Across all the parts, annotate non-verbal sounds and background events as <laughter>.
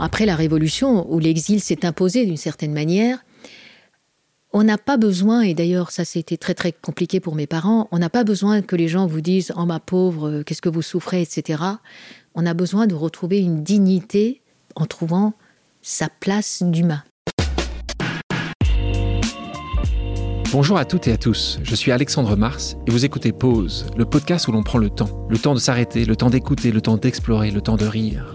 Après la Révolution, où l'exil s'est imposé d'une certaine manière, on n'a pas besoin, et d'ailleurs ça c'était très très compliqué pour mes parents, on n'a pas besoin que les gens vous disent ⁇ Oh ma pauvre, qu'est-ce que vous souffrez ?⁇ etc. On a besoin de retrouver une dignité en trouvant sa place d'humain. Bonjour à toutes et à tous, je suis Alexandre Mars et vous écoutez Pause, le podcast où l'on prend le temps. Le temps de s'arrêter, le temps d'écouter, le temps d'explorer, le temps de rire.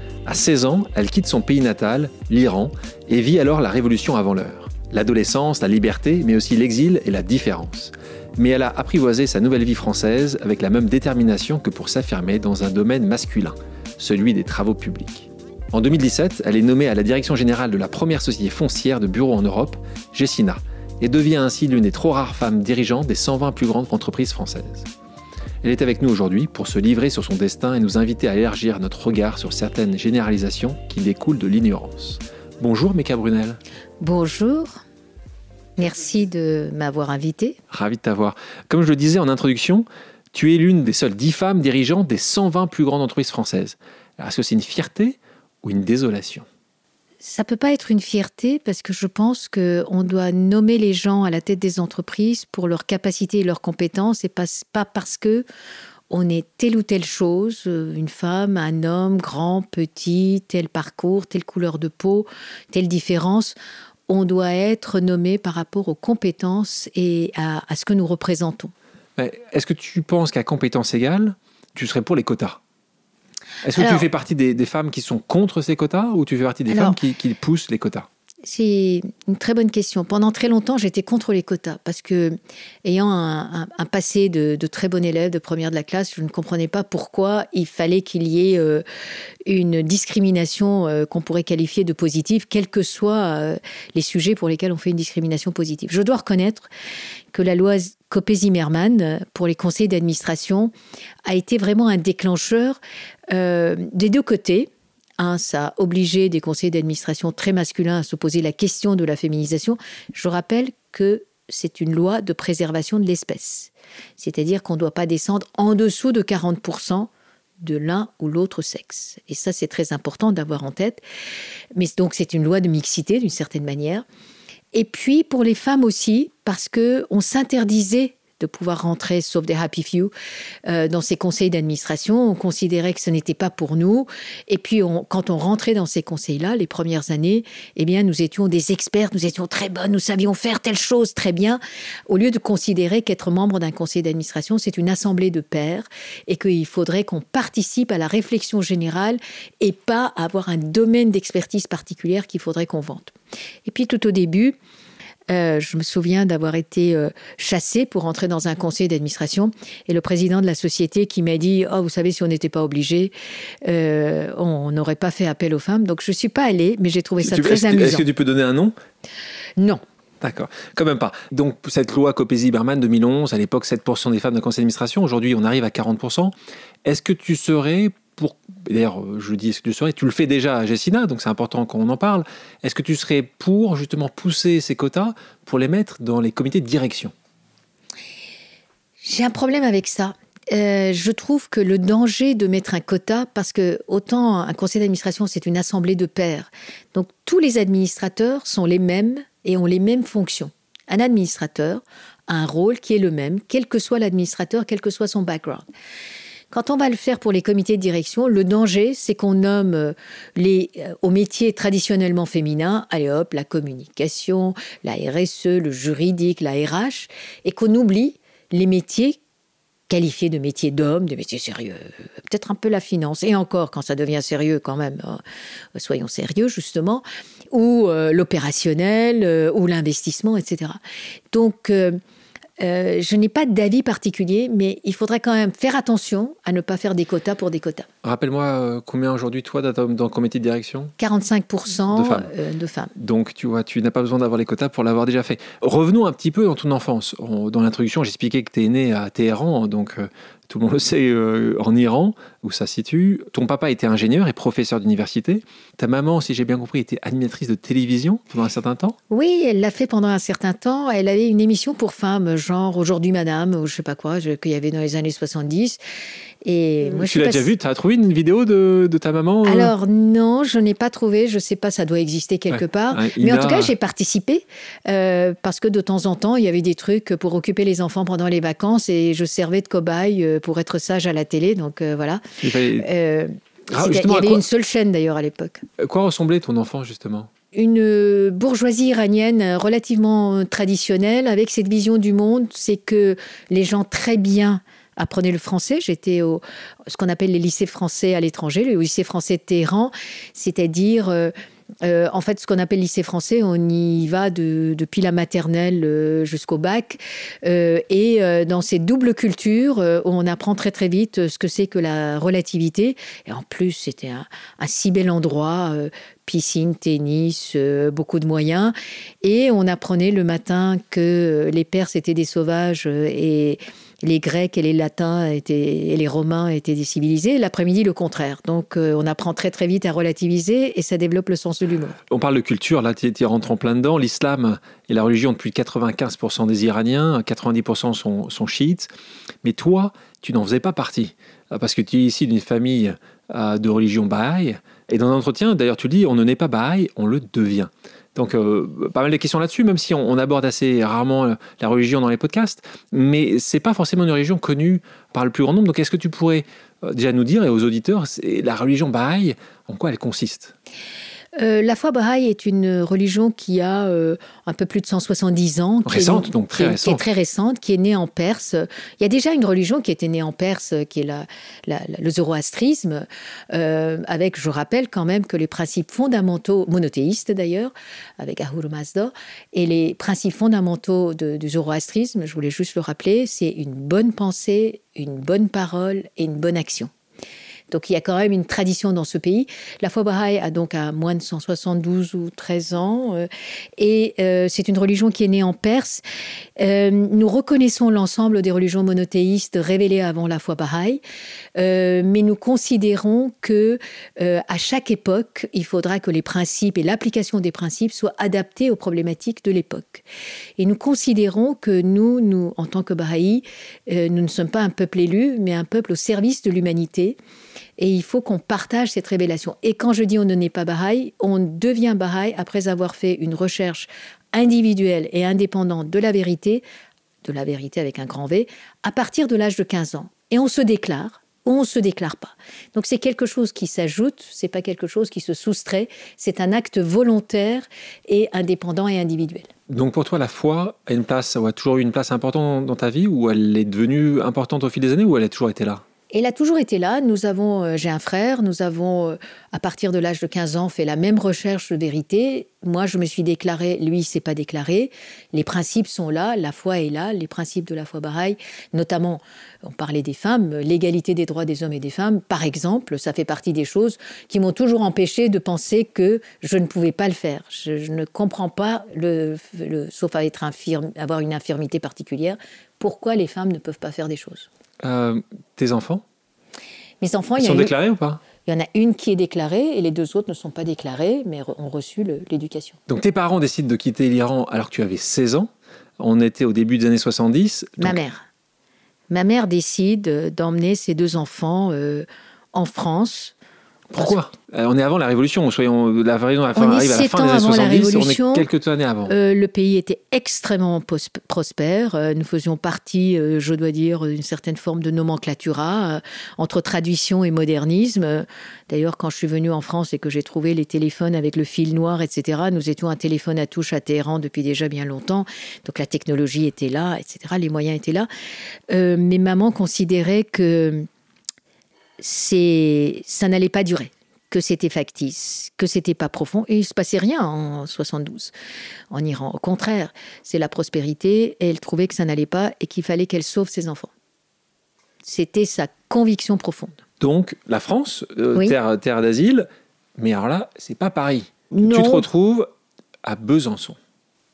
À 16 ans, elle quitte son pays natal, l'Iran, et vit alors la révolution avant l'heure. L'adolescence, la liberté, mais aussi l'exil et la différence. Mais elle a apprivoisé sa nouvelle vie française avec la même détermination que pour s'affirmer dans un domaine masculin, celui des travaux publics. En 2017, elle est nommée à la direction générale de la première société foncière de bureaux en Europe, Gessina, et devient ainsi l'une des trop rares femmes dirigeantes des 120 plus grandes entreprises françaises. Elle est avec nous aujourd'hui pour se livrer sur son destin et nous inviter à élargir notre regard sur certaines généralisations qui découlent de l'ignorance. Bonjour Meka Brunel. Bonjour. Merci de m'avoir invité. Ravi de t'avoir. Comme je le disais en introduction, tu es l'une des seules 10 femmes dirigeantes des 120 plus grandes entreprises françaises. Est-ce que c'est une fierté ou une désolation? Ça peut pas être une fierté parce que je pense qu'on doit nommer les gens à la tête des entreprises pour leur capacité et leurs compétences et pas, pas parce que on est telle ou telle chose, euh, une femme, un homme, grand, petit, tel parcours, telle couleur de peau, telle différence. On doit être nommé par rapport aux compétences et à, à ce que nous représentons. Est-ce que tu penses qu'à compétences égales, tu serais pour les quotas? Est-ce que tu fais partie des, femmes qui sont contre ces quotas ou tu fais partie des femmes qui, poussent les quotas? C'est une très bonne question. Pendant très longtemps, j'étais contre les quotas parce que, ayant un, passé de, très bon élève de première de la classe, je ne comprenais pas pourquoi il fallait qu'il y ait euh, une discrimination euh, qu'on pourrait qualifier de positive, quels que soient euh, les sujets pour lesquels on fait une discrimination positive. Je dois reconnaître que la loi Copé-Zimmermann pour les conseils d'administration a été vraiment un déclencheur des deux côtés un, ça a obligé des conseillers d'administration très masculins à se poser la question de la féminisation. Je rappelle que c'est une loi de préservation de l'espèce. C'est-à-dire qu'on ne doit pas descendre en dessous de 40% de l'un ou l'autre sexe. Et ça, c'est très important d'avoir en tête. Mais donc, c'est une loi de mixité, d'une certaine manière. Et puis, pour les femmes aussi, parce qu'on s'interdisait de pouvoir rentrer, sauf des happy few, euh, dans ces conseils d'administration. On considérait que ce n'était pas pour nous. Et puis, quand on rentrait dans ces conseils-là, les premières années, eh bien, nous étions des experts, nous étions très bonnes, nous savions faire telle chose très bien, au lieu de considérer qu'être membre d'un conseil d'administration, c'est une assemblée de pairs et qu'il faudrait qu'on participe à la réflexion générale et pas avoir un domaine d'expertise particulière qu'il faudrait qu'on vende. Et puis, tout au début, euh, je me souviens d'avoir été euh, chassée pour entrer dans un conseil d'administration et le président de la société qui m'a dit Oh, vous savez, si on n'était pas obligé, euh, on n'aurait pas fait appel aux femmes. Donc je ne suis pas allée, mais j'ai trouvé ça très amusant. Est-ce que tu peux donner un nom? Non. D'accord, quand même pas. Donc cette loi Copé-Zimmermann 2011, à l'époque 7% des femmes d'un conseil d'administration, aujourd'hui on arrive à 40%. Est-ce que tu serais D'ailleurs, je dis ce que tu serais, tu le fais déjà à Jessina, donc c'est important qu'on en parle. Est-ce que tu serais pour justement pousser ces quotas pour les mettre dans les comités de direction? J'ai un problème avec ça. Euh, je trouve que le danger de mettre un quota, parce que autant un conseil d'administration, c'est une assemblée de pairs, donc tous les administrateurs sont les mêmes et ont les mêmes fonctions. Un administrateur a un rôle qui est le même, quel que soit l'administrateur, quel que soit son background. Quand on va le faire pour les comités de direction, le danger, c'est qu'on nomme euh, les, euh, aux métiers traditionnellement féminins, allez hop, la communication, la RSE, le juridique, la RH, et qu'on oublie les métiers qualifiés de métiers d'hommes, de métiers sérieux, peut-être un peu la finance, et encore quand ça devient sérieux quand même, hein, soyons sérieux justement, ou euh, l'opérationnel, ou l'investissement, etc. Donc, je n'ai pas d'avis particulier, mais il faudrait quand même faire attention à ne pas faire des quotas pour des quotas. Rappelle-moi euh, combien aujourd'hui, toi, dans comité de direction? 45% de femmes. euh, de femmes. Donc, tu vois, tu n'as pas besoin d'avoir les quotas pour l'avoir déjà fait. Revenons un petit peu dans ton enfance. Dans l'introduction, j'expliquais que tu es né à Téhéran, donc euh, tout le monde le sait, euh, en Iran, où ça se situe. Ton papa était ingénieur et professeur d'université. Ta maman, si j'ai bien compris, était animatrice de télévision pendant un certain temps. Oui, elle l'a fait pendant un certain temps. Elle avait une émission pour femmes, genre Aujourd'hui Madame, ou je sais pas quoi, qu'il y avait dans les années 70. Et moi, je tu l'as déjà vu Tu as trouvé une vidéo de, de ta maman euh Alors non, je n'ai pas trouvé. Je sais pas, ça doit exister quelque Ouais, part. ouais, Mais en tout cas, j'ai participé euh, parce que de temps en temps, il y avait des trucs pour occuper les enfants pendant les vacances et je servais de cobaye euh, pour être sage à la télé. Donc euh, voilà. Il fallait- Ah, il y avait quoi- une seule chaîne d'ailleurs à l'époque. Quoi ressemblait ton enfant, justement? Une bourgeoisie iranienne relativement traditionnelle avec cette vision du monde, c'est que les gens très bien apprenaient le français. J'étais au ce qu'on appelle les lycées français à l'étranger, le lycée français de Téhéran, c'est-à-dire euh, euh, en fait, ce qu'on appelle lycée français, on y va de- depuis la maternelle euh, jusqu'au bac. Et dans ces doubles cultures, on apprend très très vite ce que c'est que la relativité. Et en plus, c'était un, un si bel endroit, piscine, tennis, beaucoup de moyens. Et on apprenait le matin que les Perses étaient des sauvages et les Grecs et les Latins étaient, et les Romains étaient des civilisés. L'après-midi, le contraire. Donc, euh, on apprend très très vite à relativiser et ça développe le sens de l'humour. On parle de culture, là tu rentres en plein dedans. L'islam est la religion depuis 95% des Iraniens, 90% sont, sont chiites. Mais toi, tu n'en faisais pas partie. Euh, Parce que tu es ici d'une famille euh, de religion Baha'i. Et dans l'entretien, d'ailleurs, tu dis on ne naît pas Baha'i, on le devient. Donc, euh, pas mal de questions là-dessus, même si on, aborde assez rarement euh, la religion dans les podcasts. Mais c'est pas forcément une religion connue par le plus grand nombre. Donc, est-ce que tu pourrais euh, déjà nous dire, et aux auditeurs, la religion Baha'i, en quoi elle consiste? Euh, la foi Baha'i est une religion qui a euh, un peu plus de 170 ans. qui est- Récente, donc très qui est- Qui récente. est très récente, qui est née en Perse. Il y a déjà une religion qui était née en Perse, qui est la, la- la- le zoroastrisme, euh, avec, je rappelle quand même que les principes fondamentaux, monothéistes d'ailleurs, avec Ahura Mazda, et les principes fondamentaux de- du zoroastrisme, je voulais juste le rappeler, c'est une bonne pensée, une bonne parole et une bonne action. Donc il y a quand même une tradition dans ce pays. La foi Baha'i a donc à moins de 172 ou 13 ans euh, et euh, c'est une religion qui est née en Perse. Euh, nous reconnaissons l'ensemble des religions monothéistes révélées avant la foi Baha'i, mais nous considérons que à chaque époque, il faudra que les principes et l'application des principes soient adaptés aux problématiques de l'époque. Et nous considérons que nous, nous en tant que Baha'i, nous ne sommes pas un peuple élu, mais un peuple au service de l'humanité. Et il faut qu'on partage cette révélation. Et quand je dis on ne naît pas Baha'i, on devient Baha'i après avoir fait une recherche individuelle et indépendante de la vérité, de la vérité avec un grand V, à partir de l'âge de 15 ans. Et on se déclare on se déclare pas. Donc c'est quelque chose qui s'ajoute, c'est pas quelque chose qui se soustrait, c'est un acte volontaire et indépendant et individuel. Donc pour toi, la foi a une place, a toujours eu une place importante dans ta vie, ou elle est devenue importante au fil des années, ou elle a toujours été là? Elle a toujours été là. Nous avons, euh, j'ai un frère, nous avons, euh, à partir de l'âge de 15 ans, fait la même recherche de vérité. Moi, je me suis déclaré, lui, il s'est pas déclaré. Les principes sont là, la foi est là, les principes de la foi Baha'i, notamment, on parlait des femmes, l'égalité des droits des hommes et des femmes, par exemple, ça fait partie des choses qui m'ont toujours empêché de penser que je ne pouvais pas le faire. Je, ne comprends pas, sauf à être infirme, avoir une infirmité particulière, pourquoi les femmes ne peuvent pas faire des choses. Euh, Tes enfants? Mes enfants, il Ils y a sont déclarés ou pas? Il y en a une qui est déclarée et les deux autres ne sont pas déclarées, mais ont reçu l'éducation. Donc tes parents décident de quitter l'Iran alors que tu avais 16 ans. On était au début des années 70. Ma mère. Ma mère décide euh, d'emmener ses deux enfants euh, en France. Pourquoi Euh, On est avant la Révolution. Soyons, la Révolution arrive à la fin des années avant la 70. Révolution. On est quelques années avant. Euh, le pays était extrêmement prospère. Euh, nous faisions partie, euh, je dois dire, d'une certaine forme de nomenclatura entre tradition et modernisme. D'ailleurs, quand je suis venue en France et que j'ai trouvé les téléphones avec le fil noir, etc., nous étions un téléphone à touche à Téhéran depuis déjà bien longtemps. Donc la technologie était là, etc., les moyens étaient là. Mais maman considérait que c'est, ça n'allait pas durer que c'était factice, que c'était pas profond, et il se passait rien en 72 en Iran. Au contraire, c'est la prospérité, et elle trouvait que ça n'allait pas et qu'il fallait qu'elle sauve ses enfants. C'était sa conviction profonde. Donc, la France, euh, terre, terre d'asile, mais alors là, c'est pas Paris. Non. Tu te retrouves à Besançon.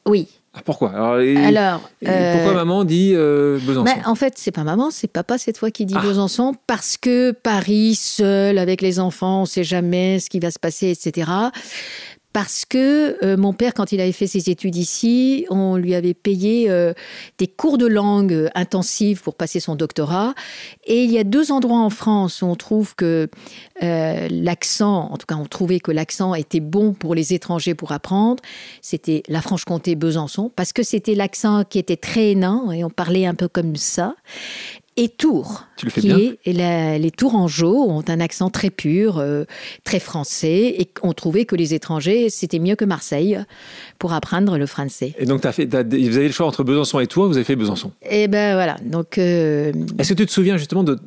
Oui. Ah, pourquoi? Alors, et- Alors, et pourquoi euh, maman dit euh, Besançon? en fait, c'est pas maman, c'est papa cette fois qui dit Ah. Besançon parce que Paris, seul, avec les enfants, on sait jamais ce qui va se passer, etc. Parce que euh, mon père, quand il avait fait ses études ici, on lui avait payé euh, des cours de langue euh, intensifs pour passer son doctorat. Et il y a deux endroits en France où on trouve que l'accent, en tout cas on trouvait que l'accent était bon pour les étrangers pour apprendre. C'était la Franche-Comté, Besançon, parce que c'était l'accent qui était très nain et on parlait un peu comme ça. Et Tours, Tu le fais qui bien. est et la- les Tourangeaux ont un accent très pur, euh, très français, et on trouvait que les étrangers c'était mieux que Marseille pour apprendre le français. Et donc, as fait, vous avez le choix entre Besançon et toi, vous avez fait Besançon. Et ben voilà, donc euh, Est-ce que tu te souviens justement de,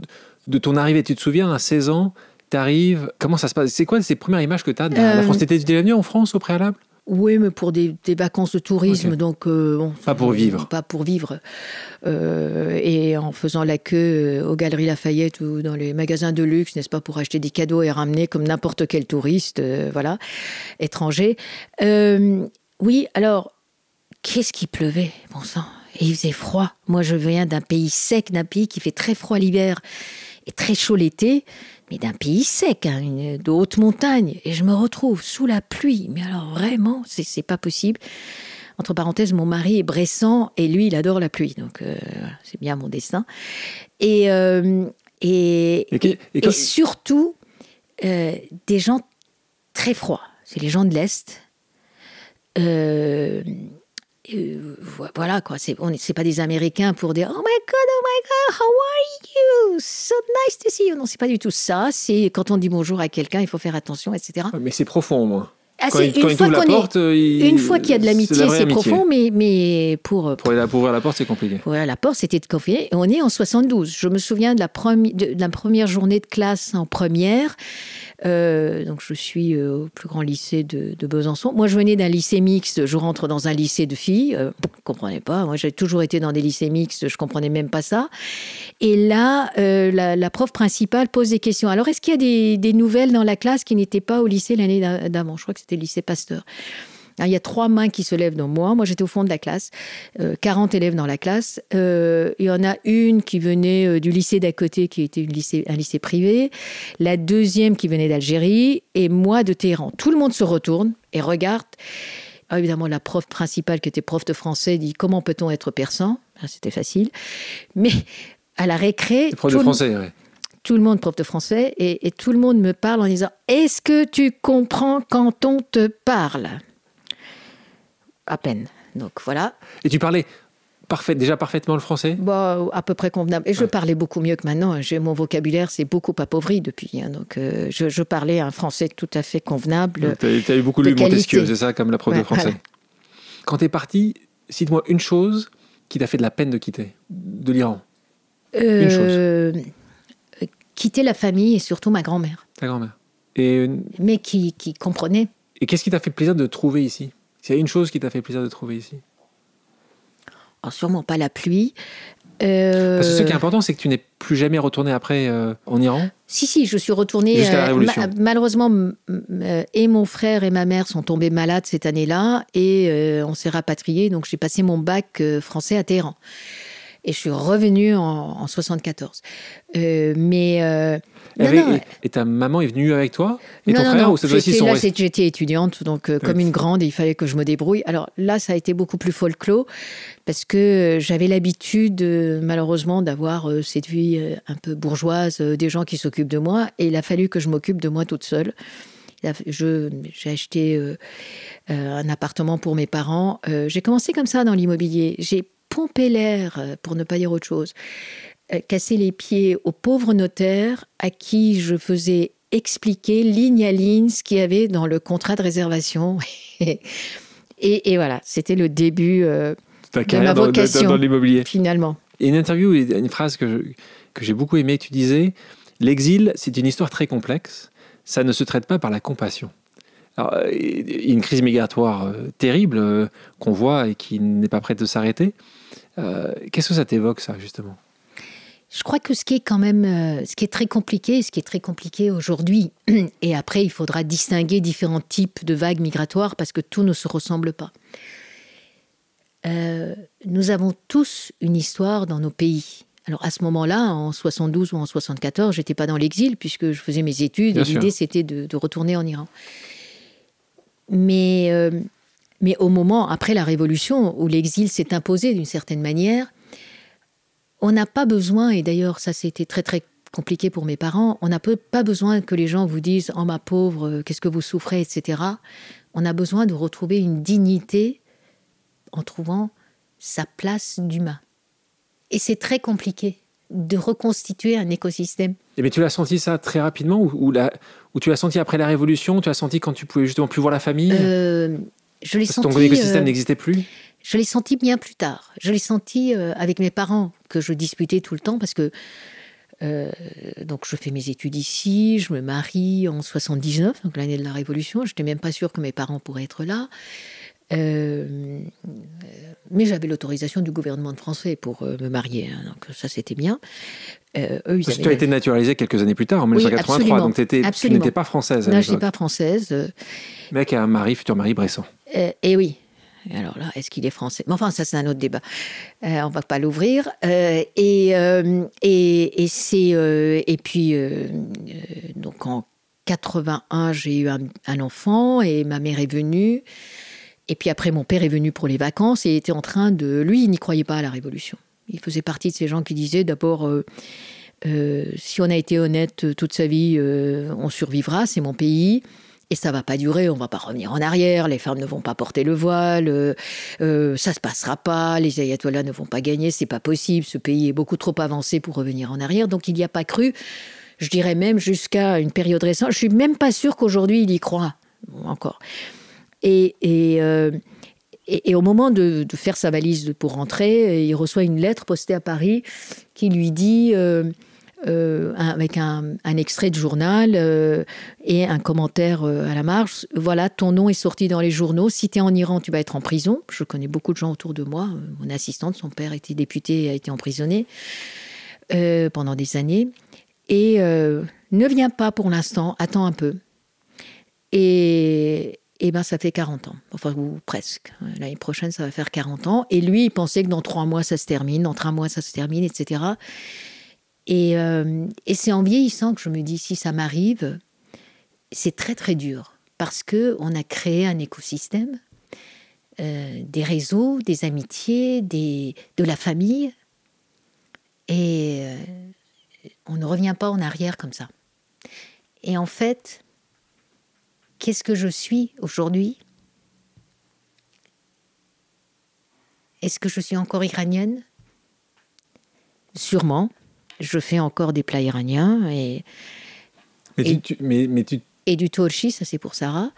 de ton arrivée? Tu te souviens à 16 ans, tu arrives, comment ça se passe? C'est quoi ces premières images que tu as de la, la Euh, France? T'étais déjà venu en France au préalable? Oui, mais pour des, des vacances de tourisme, donc euh, bon, Pas pour vivre. Pas pour vivre. Euh, et en faisant la queue euh, aux Galeries Lafayette ou dans les magasins de luxe, n'est-ce pas, pour acheter des cadeaux et ramener comme n'importe quel touriste, euh, voilà, étranger. Oui, alors, qu'est-ce qui pleuvait, bon sang? Et il faisait froid. Moi, je viens d'un pays sec, d'un pays qui fait très froid l'hiver et très chaud l'été, mais d'un pays sec, hein, une, de haute montagne. Et je me retrouve sous la pluie. Mais alors, vraiment, c'est pas possible. Entre parenthèses, mon mari est bressant et lui, il adore la pluie. Donc, euh, c'est bien mon destin. Et, euh, et, Et que- et et quand- surtout, euh, des gens très froids. C'est les gens de l'Est. Euh, euh, vo- voilà quoi, c'est on est- c'est pas des Américains pour dire oh my god, oh my god, how are you, so nice to see you. Non, c'est pas du tout ça. C'est quand on dit bonjour à quelqu'un, il faut faire attention, etc. Mais c'est profond moins. Ah, Quand, c'est il, quand il fois t'ouvre la qu'on est- porte, euh, il- une fois qu'il y a de l'amitié, la c'est profond, mais mais pour Pour, aller- pour ouvrir la porte, c'est compliqué. pour à la porte, c'était de confier. On est en 72. Je me souviens de la, premi- de, de la première journée de classe en première. Euh, donc, je suis euh, au plus grand lycée de, Besançon. Moi, je venais d'un lycée mixte. Je rentre dans un lycée de filles. Euh, je ne comprenais pas. Moi, j'ai toujours été dans des lycées mixtes. Je comprenais même pas ça. Et là, euh, la, prof principale pose des questions. Alors, est-ce qu'il y a des, des nouvelles dans la classe qui n'étaient pas au lycée l'année d'a- d'avant? Je crois que c'était le lycée Pasteur. Alors, il y a trois mains qui se lèvent dans moi. Moi, j'étais au fond de la classe. Euh, 40 élèves dans la classe. Euh, il y en a une qui venait euh, du lycée d'à côté, qui était une lycée, un lycée privé. La deuxième qui venait d'Algérie. Et moi de Téhéran. Tout le monde se retourne et regarde. Ah, évidemment, la prof principale, qui était prof de français, dit Comment peut-on être persan? Ah, C'était facile. Mais à la récré. Prof tout de le- français, ouais. tout le monde prof de français et, et tout le monde me parle en disant Est-ce que tu comprends quand on te parle? À peine. Donc voilà, Et tu parlais parfait, déjà parfaitement le français? Bah, à peu près convenable. Et je Ouais. parlais beaucoup mieux que maintenant. J'ai mon vocabulaire, c'est beaucoup appauvri depuis. hein. Donc euh, je, je parlais un français tout à fait convenable. Tu as, eu beaucoup de lu Montesquieu, c'est ça, comme la prof de Ouais, français. voilà. Quand tu es parti, cite-moi une chose qui t'a fait de la peine de quitter, de l'Iran. Euh, euh, quitter la famille et surtout ma grand-mère, Ta grand-mère. Et, mais qui, qui comprenait. et qu'est-ce qui t'a fait plaisir de trouver ici? S'il y a une chose qui t'a fait plaisir de trouver ici Alors, sûrement pas la pluie. Euh, Parce que ce qui est important, c'est que tu n'es plus jamais retourné après euh, en Iran. Si, si, je suis retournée. Jusqu'à la euh, Révolution. ma- malheureusement, euh, et mon frère et ma mère sont tombés malades cette année-là et on s'est rapatriés. Donc, j'ai passé mon bac français à Téhéran. Et je suis revenue en, en 74. Euh, mais. euh, Et, non, avec- non, et- et ta maman est venue avec toi Et non, ton non, frère non, ils j'étais étudiante, donc euh, comme une grande, il fallait que je me débrouille. Alors là, ça a été beaucoup plus folklore, parce que j'avais l'habitude, malheureusement, d'avoir cette vie un peu bourgeoise, des gens qui s'occupent de moi, et il a fallu que je m'occupe de moi toute seule. J'ai acheté un appartement pour mes parents. J'ai commencé comme ça dans l'immobilier. J'ai l'air, euh, pour ne pas dire autre chose, euh, cassé les pieds aux pauvres notaires à qui je faisais expliquer ligne à ligne ce qu'il y avait dans le contrat de réservation. <laughs> et, et voilà, c'était le début euh, ta ma carrière dans, dans- vocation. dans l'immobilier. finalement. A une interview, une phrase que, je- que j'ai beaucoup aimée. Tu disais L'exil, c'est une histoire très complexe. ça ne se traite pas par la compassion. Alors, il y a une crise migratoire terrible qu'on voit et qui n'est pas prête de s'arrêter. Qu'est-ce que ça t'évoque, ça, justement? Je crois que ce qui est quand même, euh, ce qui est très compliqué, ce qui est très compliqué aujourd'hui, <clears throat> et après il faudra distinguer différents types de vagues migratoires parce que tout ne se ressemble pas. Euh, nous avons tous une histoire dans nos pays. Alors à ce moment-là, en 72 ou en 74, j'étais pas dans l'exil puisque je faisais mes études et l'idée c'était de, retourner en Iran. Mais, euh, mais au moment après la révolution où l'exil s'est imposé d'une certaine manière, on n'a pas besoin, et d'ailleurs ça c'était très très compliqué pour mes parents, on n'a pas besoin que les gens vous disent ⁇ Oh ma pauvre, euh, qu'est-ce que vous souffrez ?⁇ etc. On a besoin de retrouver une dignité en trouvant sa place d'humain. Et c'est très compliqué de reconstituer un écosystème. Et mais tu l'as senti ça très rapidement ou, ou, tu l'as senti après la Révolution? Tu l'as senti quand tu pouvais justement plus voir la famille? Euh, Je l'ai senti. Ton écosystème euh, n'existait plus je l'ai senti bien plus tard. Je l'ai senti euh, avec mes parents, que je disputais tout le temps, parce que euh, donc je fais mes études ici, je me marie en 79, donc l'année de la Révolution. Je n'étais même pas sûre que mes parents pourraient être là. Euh, mais j'avais l'autorisation du gouvernement français pour me marier, hein, donc ça c'était bien. eux, tu as été naturalisée quelques années plus tard, en 1983, donc tu n'étais pas française. non, je n'étais pas française. Mec a un mari, futur mari Bresson. et oui, alors là, est-ce qu'il est français? Mais enfin, ça, c'est un autre débat. Euh, on va pas l'ouvrir. Euh, et, euh, et, et c'est et puis donc en 81, j'ai eu un, enfant et ma mère est venue. Et puis après, mon père est venu pour les vacances et était en train de. Lui, il n'y croyait pas à la révolution. Il faisait partie de ces gens qui disaient d'abord. si on a été honnête toute sa vie, on survivra, c'est mon pays. Et ça va pas durer, on va pas revenir en arrière, les femmes ne vont pas porter le voile, euh, euh, ça se passera pas, les ayatollahs ne vont pas gagner, c'est pas possible, ce pays est beaucoup trop avancé pour revenir en arrière, donc il n'y a pas cru, je dirais même jusqu'à une période récente, je suis même pas sûr qu'aujourd'hui il y croit, encore. Et, et, euh, et, au moment de, faire sa valise pour rentrer, il reçoit une lettre postée à Paris qui lui dit... Euh, avec un, extrait de journal euh, et un commentaire euh, à la marge. Voilà, ton nom est sorti dans les journaux. Si tu es en Iran, tu vas être en prison. Je connais beaucoup de gens autour de moi. Mon assistante, son père était député et a été emprisonné pendant des années. Et ne viens pas pour l'instant, attends un peu. Et, et ben ça fait 40 ans, enfin ou presque. L'année prochaine, ça va faire 40 ans. Et lui, il pensait que dans trois mois, ça se termine, dans trois mois, ça se termine, etc. Euh, et, c'est en vieillissant que je me dis, si ça m'arrive, c'est très très dur parce que on a créé un écosystème, euh, des réseaux, des amitiés, des, de la famille, et euh, on ne revient pas en arrière comme ça. Et en fait, qu'est-ce que je suis aujourd'hui? Est-ce que je suis encore iranienne? Sûrement. Je fais encore des plats iraniens et, mais tu, mais, mais tu... et du torchi, ça c'est pour Sarah,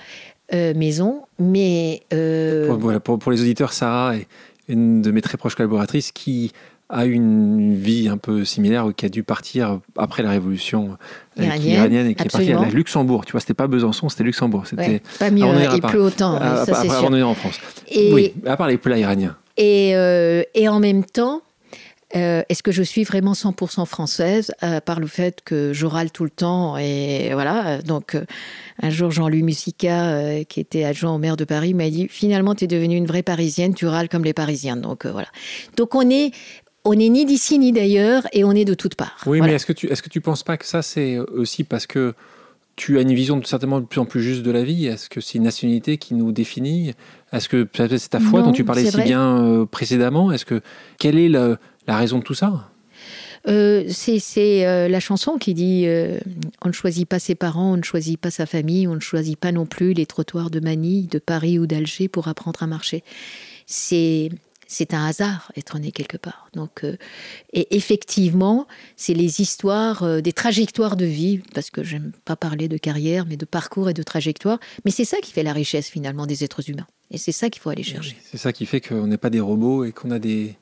euh, maison. Mais euh, pour, pour, les auditeurs, Sarah est une de mes très proches collaboratrices qui a une vie un peu similaire, qui a dû partir après la révolution euh, iranienne, et qui est partie à Luxembourg. Tu vois, c'était pas Besançon, c'était Luxembourg. C'était pas mieux et plus autant. À, ça, sûr. en France. Et, oui, à part les plats iraniens. Et, et en même temps, euh, est-ce que je suis vraiment 100% française euh, par le fait que je râle tout le temps et voilà donc euh, un jour Jean-Louis Musica qui était adjoint au maire de Paris m'a dit finalement tu es devenue une vraie parisienne tu râles comme les parisiens donc voilà donc on est on n'est ni d'ici ni d'ailleurs et on est de toutes parts. Oui, mais est-ce que tu est-ce que tu penses pas que ça c'est aussi parce que tu as une vision certainement de plus en plus juste de la vie? Est-ce que c'est une nationalité qui nous définit? Est-ce que c'est ta foi dont tu parlais si bien précédemment? Est-ce que quelle est la raison de tout ça? Euh, c'est euh, la chanson qui dit euh, on ne choisit pas ses parents, on ne choisit pas sa famille, on ne choisit pas non plus les trottoirs de Manille, de Paris ou d'Alger pour apprendre à marcher. C'est c'est un hasard être né quelque part. Donc, et effectivement, c'est les histoires, des trajectoires de vie, parce que j'aime pas parler de carrière, mais de parcours et de trajectoire. Mais c'est ça qui fait la richesse finalement des êtres humains. Et c'est ça qu'il faut aller chercher. C'est ça qui fait qu'on n'est pas des robots et qu'on a des,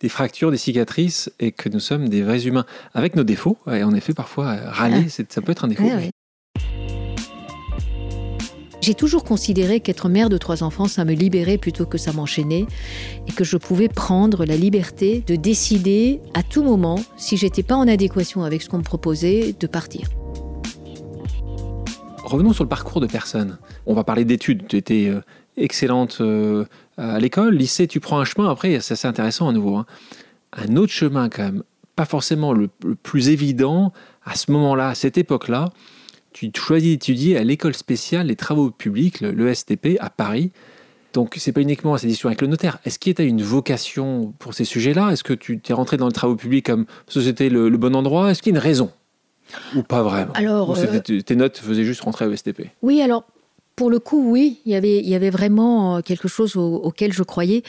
des fractures, des cicatrices, et que nous sommes des vrais humains, avec nos défauts. Et en effet, parfois, râler, ça peut être un défaut. J'ai toujours considéré qu'être mère de trois enfants, ça me libérait plutôt que ça m'enchaînait et que je pouvais prendre la liberté de décider à tout moment, si j'étais pas en adéquation avec ce qu'on me proposait, de partir. Revenons sur le parcours de personne. On va parler d'études. Tu étais euh, excellente euh, à l'école, lycée, tu prends un chemin. Après, c'est assez intéressant à nouveau. Hein. Un autre chemin quand même, pas forcément le plus évident à ce moment-là, à cette époque-là tu choisis d'étudier à l'école spéciale des travaux publics, le STP, à Paris. Donc, c'est pas uniquement cette discussion avec le notaire. Est-ce qu'il y a une vocation pour ces sujets-là? Est-ce que tu t'es rentré dans le travaux public comme c'était le, le bon endroit? Est-ce qu'il y a une raison? Ou pas vraiment? Alors, euh, tes notes faisaient juste rentrer au STP Oui, alors pour le coup, oui, il y avait, il y avait vraiment euh, quelque chose auquel je croyais.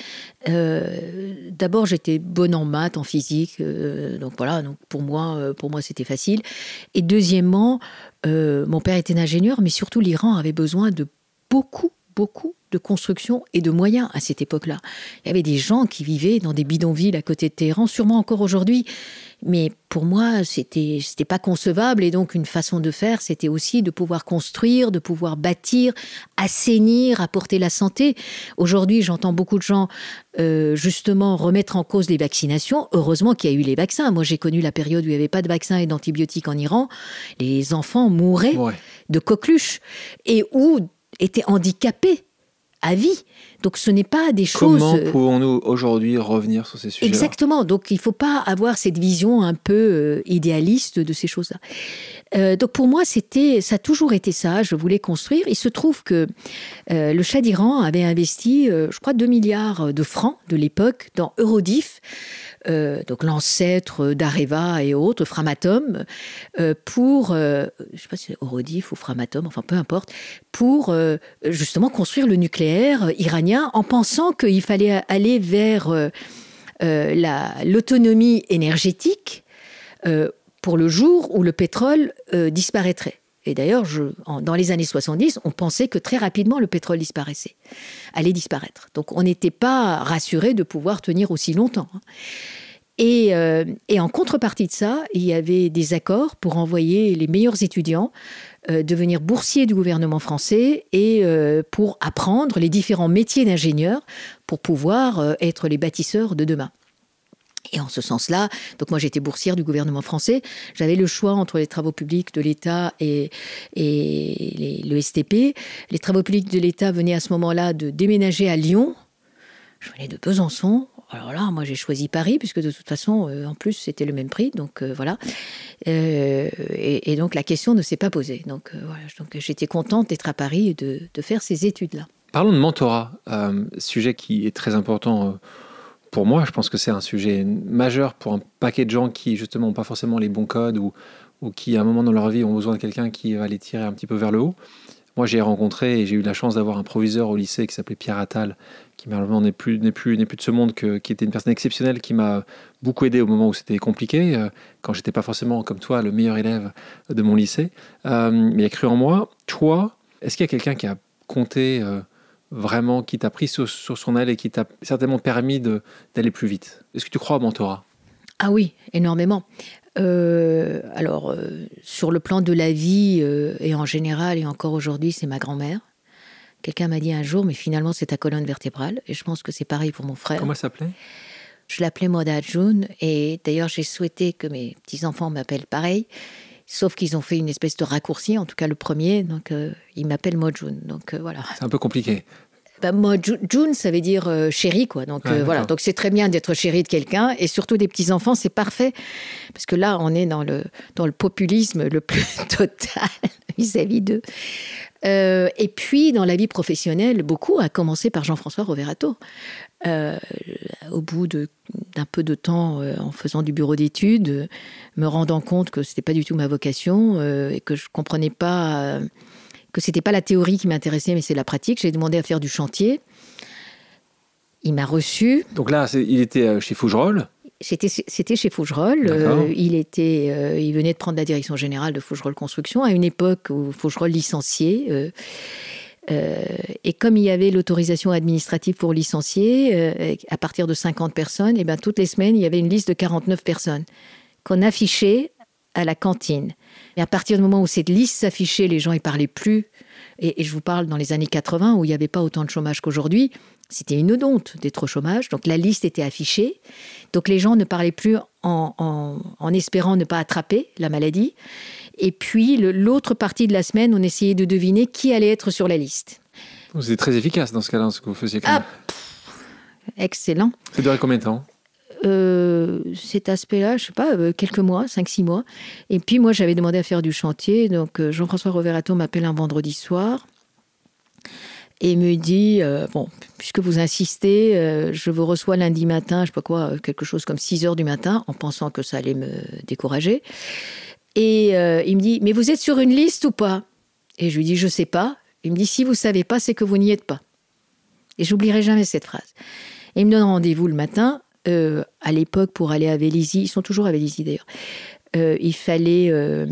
Euh, d'abord, j'étais bonne en maths, en physique, euh, donc voilà. Donc pour moi, pour moi, c'était facile. Et deuxièmement, mon père était ingénieur, mais surtout l'Iran avait besoin de beaucoup, beaucoup de construction et de moyens à cette époque-là. Il y avait des gens qui vivaient dans des bidonvilles à côté de Téhéran, sûrement encore aujourd'hui. Mais pour moi, c'était c'était pas concevable et donc une façon de faire, c'était aussi de pouvoir construire, de pouvoir bâtir, assainir, apporter la santé. Aujourd'hui, j'entends beaucoup de gens euh, justement remettre en cause les vaccinations. Heureusement qu'il y a eu les vaccins. Moi, j'ai connu la période où il n'y avait pas de vaccins et d'antibiotiques en Iran. Les enfants mouraient de coqueluche et où étaient handicapés à vie. Donc ce n'est pas des choses. Comment euh, pouvons-nous aujourd'hui revenir sur ces sujets Exactement. Donc il ne faut pas avoir cette vision un peu euh, idéaliste de ces choses-là. Euh, donc pour moi, c'était, ça a toujours été ça. Je voulais construire. Il se trouve que le Shah d'Iran avait investi, je crois, 2 milliards de francs de l'époque dans Eurodif donc l'ancêtre d'Areva et autres, Framatome, euh, pour, je ne sais pas si c'est Orodif ou Framatome, enfin peu importe, pour justement construire le nucléaire iranien en pensant qu'il fallait aller vers l'autonomie énergétique pour le jour où le pétrole disparaîtrait. Et d'ailleurs, dans les années 70, on pensait que très rapidement le pétrole disparaissait, allait disparaître. Donc on n'était pas rassuré de pouvoir tenir aussi longtemps. Hein. Euh, et, en contrepartie de ça, il y avait des accords pour envoyer les meilleurs étudiants euh, devenir boursiers du gouvernement français et euh, pour apprendre les différents métiers d'ingénieur pour pouvoir être les bâtisseurs de demain. Et en ce sens-là, donc moi j'étais boursière du gouvernement français, j'avais le choix entre les travaux publics de l'État et, et le STP. Les travaux publics de l'État venaient à ce moment-là de déménager à Lyon. Je venais de Besançon. Alors là, moi j'ai choisi Paris, puisque de toute façon, euh, en plus, c'était le même prix. Donc euh, voilà. Euh, et, donc la question ne s'est pas posée. Donc voilà. Donc j'étais contente d'être à Paris et de, faire ces études-là. Parlons de mentorat, sujet qui est très important pour moi, je pense que c'est un sujet majeur pour un paquet de gens qui, justement, n'ont pas forcément les bons codes ou, qui, à un moment dans leur vie, ont besoin de quelqu'un qui va les tirer un petit peu vers le haut. Moi, j'ai rencontré et j'ai eu la chance d'avoir un proviseur au lycée qui s'appelait Pierre Attal, qui malheureusement n'est plus, n'est plus, n'est plus de ce monde, qui était une personne exceptionnelle qui m'a beaucoup aidé au moment où c'était compliqué, euh, quand j'étais pas forcément, comme toi, le meilleur élève de mon lycée. Euh, mais il a cru en moi. Toi, est-ce qu'il y a quelqu'un qui a compté euh, vraiment, qui t'a pris sur, son aile et qui t'a certainement permis d'aller plus vite? Est-ce que tu crois au mentorat? Ah oui, énormément. Euh, alors, euh, sur le plan de la vie, euh, et en général, et encore aujourd'hui, c'est ma grand-mère. Quelqu'un m'a dit un jour, mais finalement, c'est ta colonne vertébrale. Et je pense que c'est pareil pour mon frère. Comment ça s'appelait? Je l'appelais Moda June. Et d'ailleurs, j'ai souhaité que mes petits-enfants m'appellent pareil. Sauf qu'ils ont fait une espèce de raccourci, en tout cas le premier, donc ils m'appellent Modjun. Donc voilà. C'est un peu compliqué. Bah, June, ça veut dire euh, chéri, quoi. Donc voilà. Donc c'est très bien d'être chéri de quelqu'un, et surtout des petits enfants, c'est parfait, parce que là, on est dans le dans le populisme le plus <laughs> total vis-à-vis d'eux. et puis dans la vie professionnelle, beaucoup, a commencé par Jean-François Roverato. Euh, au bout d'un peu de temps euh, en faisant du bureau d'études, euh, me rendant compte que c'était pas du tout ma vocation et que je comprenais pas que c'était pas la théorie qui m'intéressait, mais c'est la pratique. J'ai demandé à faire du chantier. Il m'a reçu. Donc là, il était chez Fougerolles c'était chez Fougerolles. il, était, il venait de prendre la direction générale de Fougerolles Construction à une époque où Fougerolles licenciait. Euh, et comme il y avait l'autorisation administrative pour licencier, euh, à partir de 50 personnes, et ben, toutes les semaines, il y avait une liste de 49 personnes qu'on affichait à la cantine. Et à partir du moment où cette liste s'affichait, les gens y parlaient plus. Et, je vous parle dans les années 80 où il n'y avait pas autant de chômage qu'aujourd'hui. C'était une honte d'être au chômage. Donc la liste était affichée. Donc les gens ne parlaient plus en, en espérant ne pas attraper la maladie. Et puis l'autre partie de la semaine, on essayait de deviner qui allait être sur la liste. Vous êtes très efficace dans ce cas-là, ce que vous faisiez. Quand ah, excellent. Ça durait combien de temps? Euh, cet aspect-là, je sais pas, euh, quelques mois, 5-6 mois. Et puis moi, j'avais demandé à faire du chantier. Donc euh, Jean-François Roverato m'appelle un vendredi soir et me dit Bon, puisque vous insistez, je vous reçois lundi matin, je sais pas quoi, quelque chose comme 6 heures du matin, en pensant que ça allait me décourager. Et il me dit Mais vous êtes sur une liste ou pas? Et je lui dis Je sais pas. Il me dit Si vous savez pas, c'est que vous n'y êtes pas. Et j'oublierai jamais cette phrase. Et il me donne rendez-vous le matin euh, à l'époque, pour aller à Vélizy, ils sont toujours à Vélizy d'ailleurs, euh, il fallait... Euh,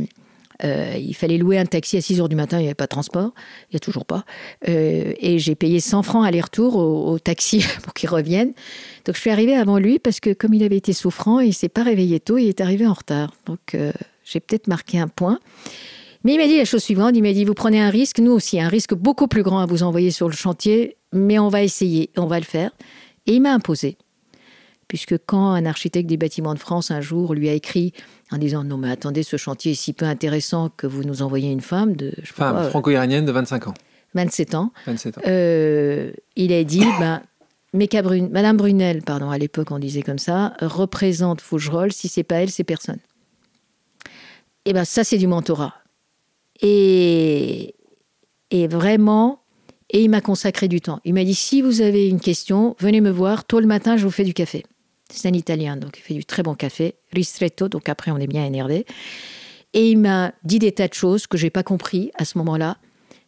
il fallait louer un taxi à 6 heures du matin, il n'y avait pas de transport, il n'y a toujours pas. et j'ai payé 100 francs aller-retour au, taxi <laughs> pour qu'il revienne. Donc je suis arrivée avant lui parce que comme il avait été souffrant, il ne s'est pas réveillé tôt, il est arrivé en retard. Donc j'ai peut-être marqué un point. Mais il m'a dit la chose suivante, il m'a dit, vous prenez un risque, nous aussi, un risque beaucoup plus grand à vous envoyer sur le chantier, mais on va essayer, on va le faire. Et il m'a imposé puisque quand un architecte des bâtiments de France un jour lui a écrit en disant non mais attendez ce chantier est si peu intéressant que vous nous envoyez une femme de femme franco-iranienne de 25 ans 27 ans, 27 ans. Euh, il a dit <coughs> ben Madame Brunel pardon à l'époque on disait comme ça représente Fougerolles si c'est pas elle c'est personne et eh ben ça c'est du mentorat et et vraiment et il m'a consacré du temps. Il m'a dit si vous avez une question, venez me voir. Tôt le matin, je vous fais du café. C'est un Italien, donc il fait du très bon café, ristretto, donc après on est bien énervé. Et il m'a dit des tas de choses que j'ai pas compris à ce moment-là,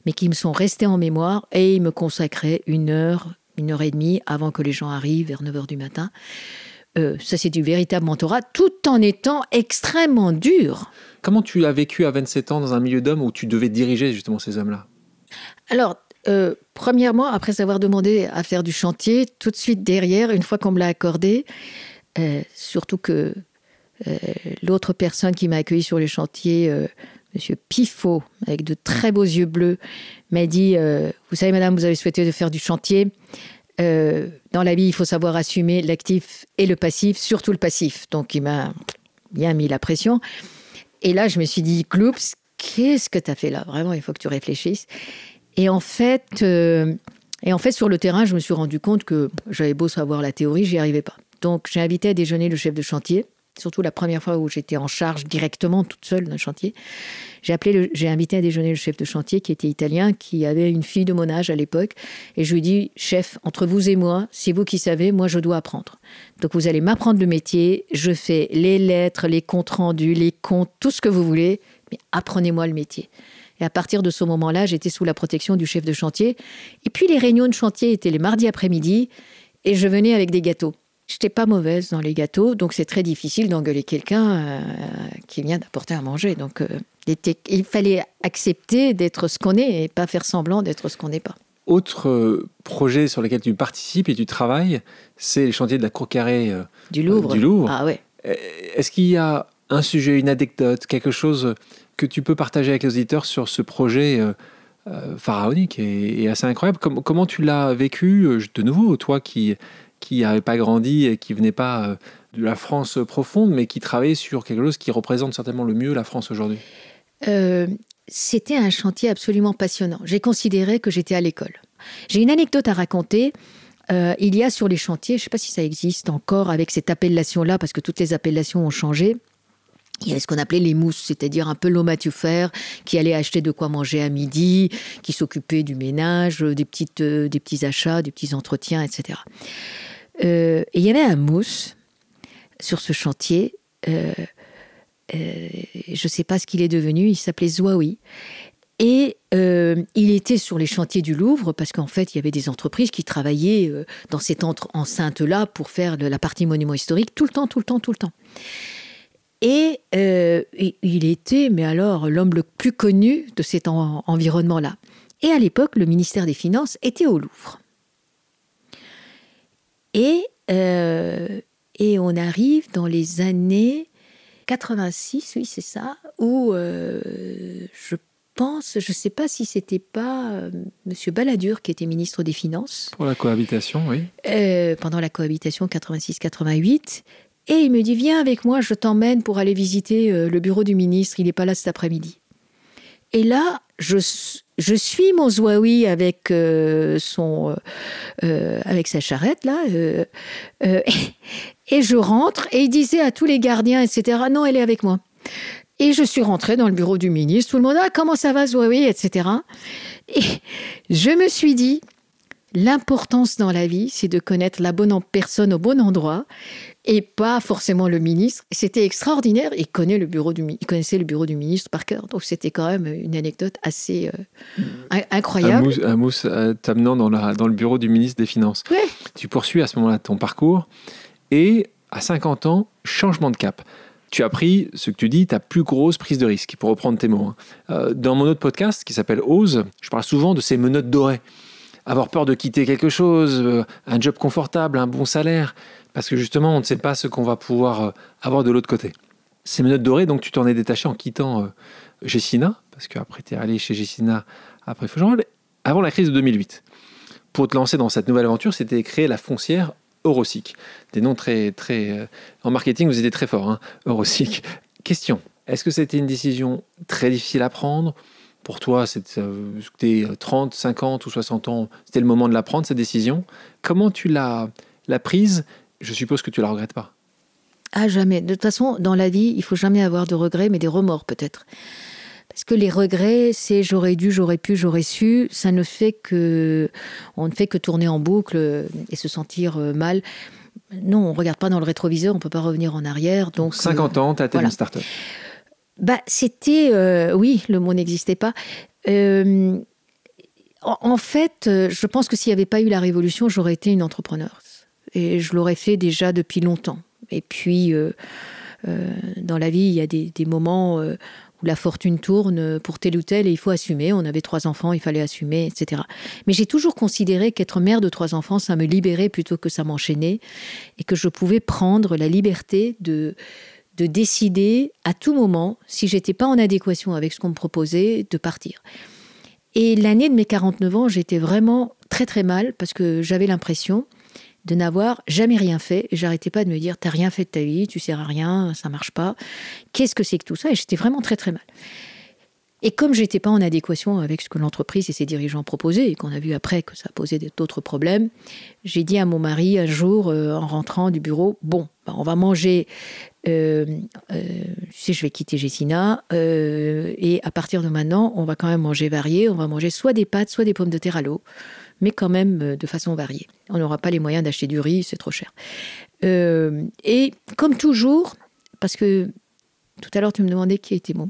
mais qui me sont restées en mémoire. Et il me consacrait une heure, une heure et demie avant que les gens arrivent, vers 9 heures du matin. Euh, ça, c'est du véritable mentorat, tout en étant extrêmement dur. Comment tu as vécu à 27 ans dans un milieu d'hommes où tu devais diriger justement ces hommes-là? Alors, euh, premièrement, après avoir demandé à faire du chantier, tout de suite derrière, une fois qu'on me l'a accordé, euh, surtout que euh, l'autre personne qui m'a accueilli sur les chantiers, Monsieur Pifot, avec de très beaux yeux bleus, m'a dit Vous savez, madame, vous avez souhaité de faire du chantier. dans la vie, il faut savoir assumer l'actif et le passif, surtout le passif. Donc, il m'a bien mis la pression. Et là, je me suis dit Cloups, qu'est-ce que tu as fait là? Vraiment, il faut que tu réfléchisses. Et en fait, euh, et en fait, sur le terrain, je me suis rendu compte que j'avais beau savoir la théorie, j'y arrivais pas. Donc, j'ai invité à déjeuner le chef de chantier, surtout la première fois où j'étais en charge directement toute seule d'un chantier. J'ai appelé, j'ai invité à déjeuner le chef de chantier qui était italien, qui avait une fille de mon âge à l'époque, et je lui dis, chef, entre vous et moi, c'est vous qui savez, moi je dois apprendre. Donc vous allez m'apprendre le métier, je fais les lettres, les comptes rendus, les comptes, tout ce que vous voulez, mais apprenez-moi le métier. Et à partir de ce moment-là, j'étais sous la protection du chef de chantier. Et puis les réunions de chantier étaient les mardis après-midi et je venais avec des gâteaux. Je n'étais pas mauvaise dans les gâteaux, donc c'est très difficile d'engueuler quelqu'un euh, qui vient d'apporter à manger. Donc euh, il fallait accepter d'être ce qu'on est et pas faire semblant d'être ce qu'on n'est pas. Autre euh, projet sur lequel tu participes et tu travailles, c'est les chantiers de la cour carrée du Louvre. du Louvre. Ah ouais. Est-ce qu'il y a un sujet, une anecdote, quelque chose que tu peux partager avec les auditeurs sur ce projet euh, euh, pharaonique et, assez incroyable. comment tu l'as vécu, euh, de nouveau, toi qui qui n'avais pas grandi et qui venait pas de la France profonde, mais qui travaillait sur quelque chose qui représente certainement le mieux la France aujourd'hui? C'était un chantier absolument passionnant. J'ai considéré que j'étais à l'école. J'ai une anecdote à raconter. il y a sur les chantiers, je ne sais pas si ça existe encore avec cette appellation-là, parce que toutes les appellations ont changé, il y avait ce qu'on appelait les mousses, c'est-à-dire un peu faire, qui allait acheter de quoi manger à midi, qui s'occupait du ménage, des, petites, euh, des petits achats, des petits entretiens, etc. Euh, et il y avait un mousse sur ce chantier. Euh, je ne sais pas ce qu'il est devenu. Il s'appelait Zouaoui. Et il était sur les chantiers du Louvre parce qu'en fait, il y avait des entreprises qui travaillaient dans cette enceinte-là pour faire la partie monument historique tout le temps, tout le temps, tout le temps. Et euh, il était, mais alors, l'homme le plus connu de cet environnement-là. Et à l'époque, le ministère des Finances était au Louvre. Et, euh, et on arrive dans les années 86, oui, c'est ça, où je pense, je ne sais pas si c'était pas euh, Monsieur Balladur qui était ministre des Finances. Pour la cohabitation, oui. Euh, pendant la cohabitation 86-88. Et il me dit, viens avec moi, je t'emmène pour aller visiter euh, le bureau du ministre, il n'est pas là cet après-midi. Et là, je, suis mon Zouaoui avec, son, avec sa charrette, là, <laughs> et je rentre, et il disait à tous les gardiens, etc., non, elle est avec moi. Et je suis rentrée dans le bureau du ministre. Tout le monde, ah, comment ça va, Zoé, etc. Et je me suis dit, l'importance dans la vie, c'est de connaître la bonne personne au bon endroit et pas forcément le ministre. C'était extraordinaire. Il, connaît le bureau du, il connaissait le bureau du ministre par cœur. Donc c'était quand même une anecdote assez euh, incroyable. Un mousse, euh, t'amenant dans, dans le bureau du ministre des Finances. Tu poursuis à ce moment-là ton parcours et à 50 ans, changement de cap tu as pris ce que tu dis, ta plus grosse prise de risque, pour reprendre tes mots. Hein. Euh, dans mon autre podcast qui s'appelle Ose, je parle souvent de ces menottes dorées. Avoir peur de quitter quelque chose, euh, un job confortable, un bon salaire, parce que justement, on ne sait pas ce qu'on va pouvoir euh, avoir de l'autre côté. Ces menottes dorées, donc tu t'en es détaché en quittant Gessina, parce qu'après tu es allé chez Gessina après Faugerolles, avant la crise de 2008. Pour te lancer dans cette nouvelle aventure, c'était créer la foncière Eurosic. Des noms très, très. Euh, en marketing, vous étiez très fort, hein, Eurosic. Question est-ce que c'était une décision très difficile à prendre? Pour toi, c'était 30, 50 ou 60 ans, c'était le moment de la prendre, cette décision. Comment tu l'as, prise? Je suppose que tu la regrettes pas. Ah, jamais. De toute façon, dans la vie, il faut jamais avoir de regrets, mais des remords peut-être. Parce que les regrets, c'est j'aurais dû, j'aurais pu, j'aurais su, ça ne fait que, on ne fait que tourner en boucle et se sentir euh, mal. Non, on ne regarde pas dans le rétroviseur, on ne peut pas revenir en arrière. Donc 50 euh, ans, tu as voilà. une start-up. Bah, c'était, euh, oui, le mot n'existait pas. en fait, je pense que s'il n'y avait pas eu la révolution, j'aurais été une entrepreneur. Et je l'aurais fait déjà depuis longtemps. Et puis, dans la vie, il y a des, moments la fortune tourne pour tel ou tel et il faut assumer. On avait trois enfants, il fallait assumer, etc. Mais j'ai toujours considéré qu'être mère de trois enfants, ça me libérait plutôt que ça m'enchaînait et que je pouvais prendre la liberté de de décider à tout moment, si j'étais pas en adéquation avec ce qu'on me proposait, de partir. Et l'année de mes 49 ans, j'étais vraiment très très mal parce que j'avais l'impression de n'avoir jamais rien fait. Et j'arrêtais pas de me dire, t'as rien fait de ta vie, tu sers à rien, ça marche pas. Qu'est-ce que c'est que tout ça? Et j'étais vraiment très très mal. Et comme j'étais pas en adéquation avec ce que l'entreprise et ses dirigeants proposaient, et qu'on a vu après que ça posait d'autres problèmes, j'ai dit à mon mari un jour, euh, en rentrant du bureau, bon, bah, on va manger, euh, euh, si je vais quitter Jessina, et à partir de maintenant, on va quand même manger varié, on va manger soit des pâtes, soit des pommes de terre à l'eau mais quand même euh, de façon variée. On n'aura pas les moyens d'acheter du riz, c'est trop cher. Euh, et comme toujours, parce que tout à l'heure tu me demandais qui était mon,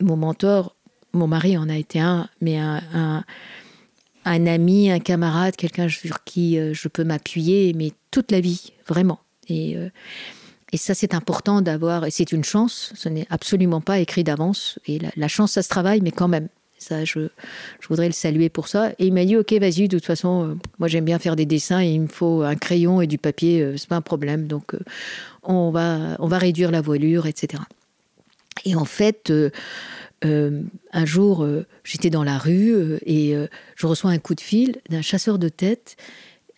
mon mentor, mon mari en a été un, mais un, un, ami, un camarade, quelqu'un sur qui euh, je peux m'appuyer, mais toute la vie, vraiment. Et, et ça, c'est important d'avoir, et c'est une chance, ce n'est absolument pas écrit d'avance. Et la, chance, ça se travaille, mais quand même. Ça, je, je, voudrais le saluer pour ça. Et il m'a dit, ok, vas-y, de toute façon, euh, moi j'aime bien faire des dessins il me faut un crayon et du papier, euh, c'est pas un problème. Donc, euh, on, va, on va réduire la voilure, etc. Et en fait, un jour, j'étais dans la rue et je reçois un coup de fil d'un chasseur de tête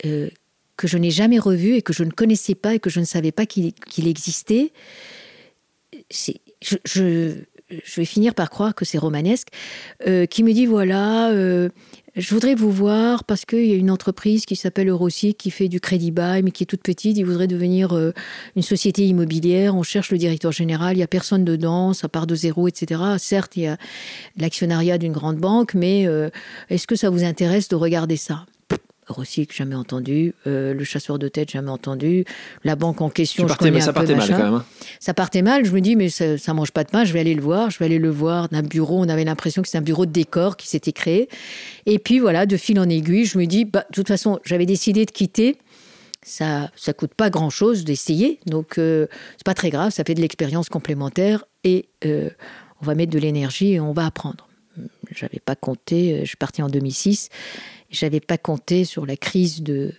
que je n'ai jamais revu et que je ne connaissais pas et que je ne savais pas qu'il existait. Je, je vais finir par croire que c'est romanesque, euh, qui me dit voilà, euh, je voudrais vous voir parce qu'il y a une entreprise qui s'appelle Eurosic qui fait du crédit bail, mais qui est toute petite. Il voudrait devenir euh, une société immobilière. On cherche le directeur général. Il n'y a personne dedans. Ça part de zéro, etc. Certes, il y a l'actionnariat d'une grande banque, mais est-ce que ça vous intéresse de regarder ça? Rossic, jamais entendu. Euh, le chasseur de tête, jamais entendu. La banque en question, je connais ça partait mal quand même. Hein. Ça partait mal. Je me dis, mais ça, ça mange pas de pain. Je vais aller le voir. Je vais aller le voir d'un bureau. On avait l'impression que c'était un bureau de décor qui s'était créé. Et puis voilà, de fil en aiguille, je me dis, bah, de toute façon, j'avais décidé de quitter. Ça, ça coûte pas grand chose d'essayer. Donc, euh, c'est pas très grave. Ça fait de l'expérience complémentaire et euh, on va mettre de l'énergie et on va apprendre. J'avais pas compté. Je suis partie en 2006 j'avais pas compté sur la crise de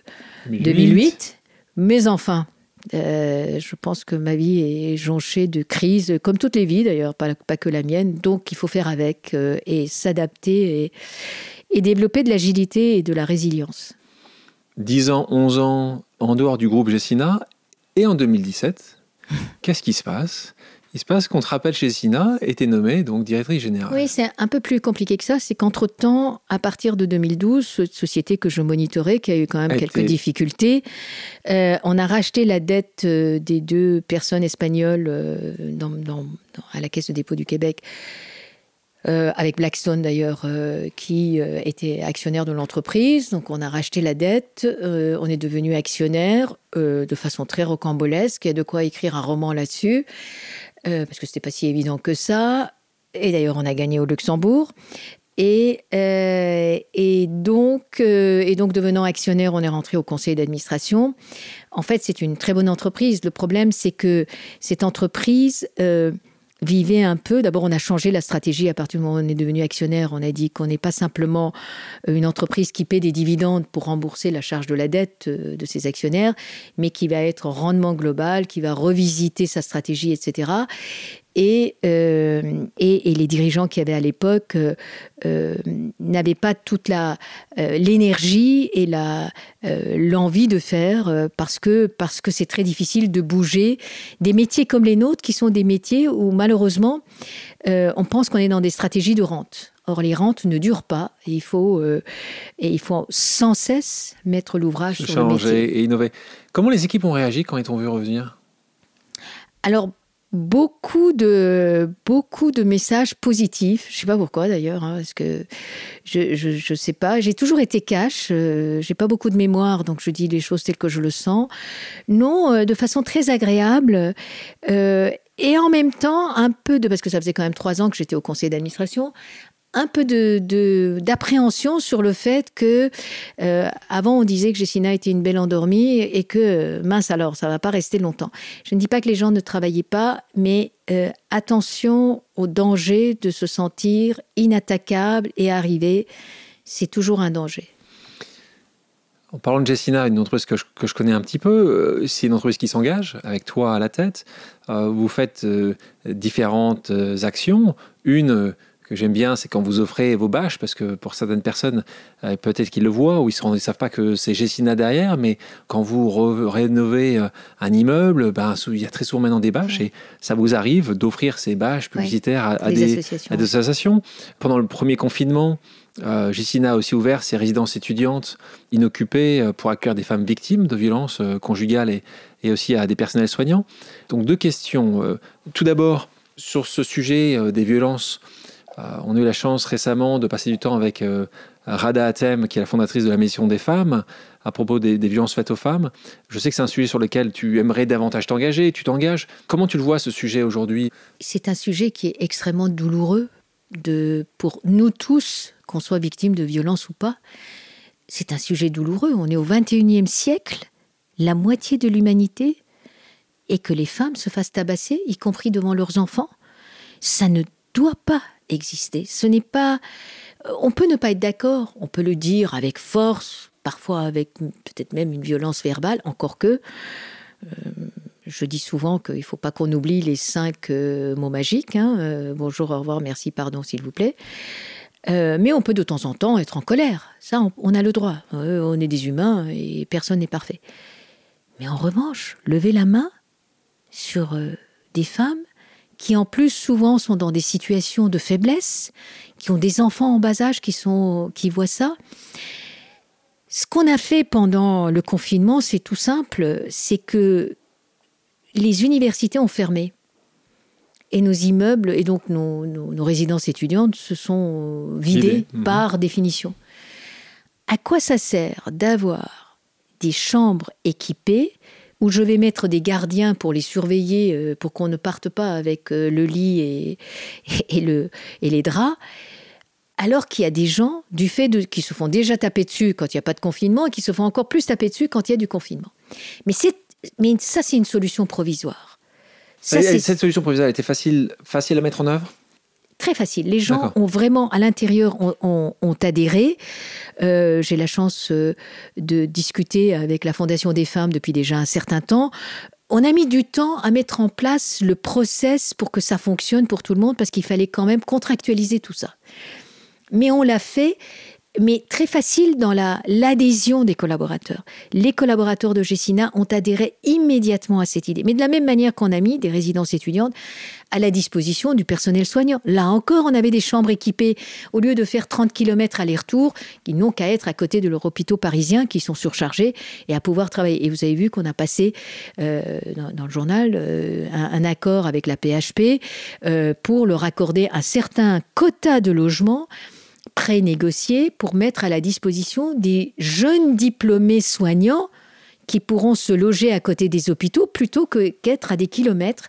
2008. Mais enfin, Euh, je pense que ma vie est jonchée de crises, comme toutes les vies d'ailleurs, pas, pas, que la mienne. Donc il faut faire avec euh, et s'adapter et, et, développer de l'agilité et de la résilience. 10 ans, 11 ans en dehors du groupe Jessina et en 2017, <laughs> qu'est-ce qui se passe? Il se passe qu'on te rappelle chez Sina et t'es nommée donc directrice générale. Oui, c'est un peu plus compliqué que ça. C'est qu'entre-temps, à partir de 2012, cette société que je monitorais, qui a eu quand même quelques difficultés, euh, on a racheté la dette euh, des deux personnes espagnoles euh, dans, dans, à la Caisse de dépôt du Québec. Euh, avec Blackstone d'ailleurs, euh, qui euh, était actionnaire de l'entreprise. Donc on a racheté la dette, on est devenu actionnaire de façon très rocambolesque. Il y a de quoi écrire un roman là-dessus. Euh, parce que c'était pas si évident que ça. Et d'ailleurs, on a gagné au Luxembourg. Et, euh, donc, euh, et donc, devenant actionnaire, on est rentré au conseil d'administration. En fait, c'est une très bonne entreprise. Le problème, c'est que cette entreprise vivait un peu. D'abord, on a changé la stratégie à partir du moment où on est devenu actionnaire. On a dit qu'on n'est pas simplement une entreprise qui paie des dividendes pour rembourser la charge de la dette euh, de ses actionnaires, mais qui va être rendement global, qui va revisiter sa stratégie, etc. Euh, et, et, les dirigeants qui avaient à l'époque euh, euh, n'avaient pas toute la l'énergie et la l'envie de faire parce que parce que c'est très difficile de bouger des métiers comme les nôtres qui sont des métiers où malheureusement on pense qu'on est dans des stratégies de rente. Or, les rentes ne durent pas et il faut, et il faut sans cesse mettre l'ouvrage sur le métier. et innover. Comment les équipes ont réagi quand ils t'ont vu revenir? Alors, beaucoup de beaucoup de messages positifs. Je sais pas pourquoi d'ailleurs, hein, parce que je, je, je sais pas. J'ai toujours été cash. Euh, j'ai pas beaucoup de mémoire, donc je dis les choses telles que je le sens. Non, euh, de façon très agréable. Euh, et en même temps, un peu de, parce que ça faisait quand même trois ans que j'étais au conseil d'administration, un peu d'appréhension sur le fait que euh, avant on disait que Jessina était une belle endormie et que mince alors ça va pas rester longtemps. Je ne dis pas que les gens ne travaillaient pas, mais euh, attention au danger de se sentir inattaquable et arriver, c'est toujours un danger. En parlant de Jessina, une entreprise que je, que je, connais un petit peu, euh, c'est une entreprise qui s'engage avec toi à la tête. vous faites différentes actions. Une que j'aime bien, c'est quand vous offrez vos bâches, parce que pour certaines personnes, euh, peut-être qu'ils le voient ou ils ne savent pas que c'est Gessina derrière, mais quand vous rénovez euh, un immeuble, ben, il y a très souvent maintenant des bâches et ça vous arrive d'offrir ces bâches publicitaires à, des, associations. à, des, associations. Pendant le premier confinement, euh, Gessina a aussi ouvert ses résidences étudiantes inoccupées euh, pour accueillir des femmes victimes de violences conjugales et, et, aussi à des personnels soignants. Donc deux questions. tout d'abord, sur ce sujet des violences on a eu la chance récemment de passer du temps avec euh, Rada Atem, qui est la fondatrice de la Mission des femmes, à propos des, violences faites aux femmes. Je sais que c'est un sujet sur lequel tu aimerais davantage t'engager, tu t'engages. Comment tu le vois ce sujet aujourd'hui? C'est un sujet qui est extrêmement douloureux pour nous tous, qu'on soit victime de violences ou pas. C'est un sujet douloureux. On est au 21e siècle, la moitié de l'humanité, et que les femmes se fassent tabasser, y compris devant leurs enfants. Ça ne doit pas exister. Ce n'est pas. Euh, on peut ne pas être d'accord, on peut le dire avec force, parfois avec peut-être même une violence verbale, encore que. Euh, je dis souvent qu'il ne faut pas qu'on oublie les cinq euh, mots magiques. Hein, bonjour, au revoir, merci, pardon, s'il vous plaît. mais on peut de temps en temps être en colère. Ça, on, on a le droit. on est des humains et personne n'est parfait. Mais en revanche, lever la main sur des femmes qui en plus souvent sont dans des situations de faiblesse, qui ont des enfants en bas âge qui, sont, qui voient ça. Ce qu'on a fait pendant le confinement, c'est tout simple, c'est que les universités ont fermé. Et nos immeubles et donc nos, nos, résidences étudiantes se sont vidées mhm. par définition. À quoi ça sert d'avoir des chambres équipées où je vais mettre des gardiens pour les surveiller, euh, pour qu'on ne parte pas avec euh, le lit et, et, le, et les draps, alors qu'il y a des gens, du fait de, qui se font déjà taper dessus quand il n'y a pas de confinement, et qui se font encore plus taper dessus quand il y a du confinement. Mais, mais ça, c'est une solution provisoire. Ça, cette solution provisoire était facile, facile à mettre en œuvre? Très facile. Les gens ont vraiment, à l'intérieur, ont, adhéré. Euh, j'ai la chance euh, de discuter avec la Fondation des femmes depuis déjà un certain temps. On a mis du temps à mettre en place le process pour que ça fonctionne pour tout le monde parce qu'il fallait quand même contractualiser tout ça. Mais on l'a fait mais très facile dans l'adhésion des collaborateurs. Les collaborateurs de Gessina ont adhéré immédiatement à cette idée. Mais de la même manière qu'on a mis des résidences étudiantes à la disposition du personnel soignant. Là encore, on avait des chambres équipées. Au lieu de faire 30 km aller-retour, qui n'ont qu'à être à côté de leurs hôpitaux parisiens qui sont surchargés et à pouvoir travailler. Et vous avez vu qu'on a passé euh, dans, le journal euh, un, accord avec la PHP euh, pour leur accorder un certain quota de logements pré-négocié pour mettre à la disposition des jeunes diplômés soignants qui pourront se loger à côté des hôpitaux plutôt que qu'être à des kilomètres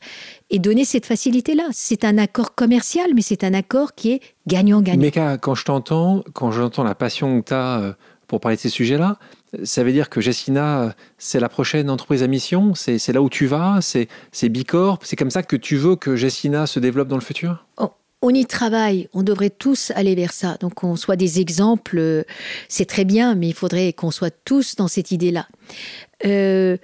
et donner cette facilité-là. C'est un accord commercial, mais c'est un accord qui est gagnant-gagnant. Mais quand je t'entends, quand j'entends la passion que tu as euh, pour parler de ces sujets-là, ça veut dire que Jessina, c'est la prochaine entreprise à mission? C'est là où tu vas? C'est Bicorp? C'est comme ça que tu veux que Jessina se développe dans le futur? Oh, on y travaille, on devrait tous aller vers ça. Donc qu'on soit des exemples, euh, c'est très bien, mais il faudrait qu'on soit tous dans cette idée-là. Euh,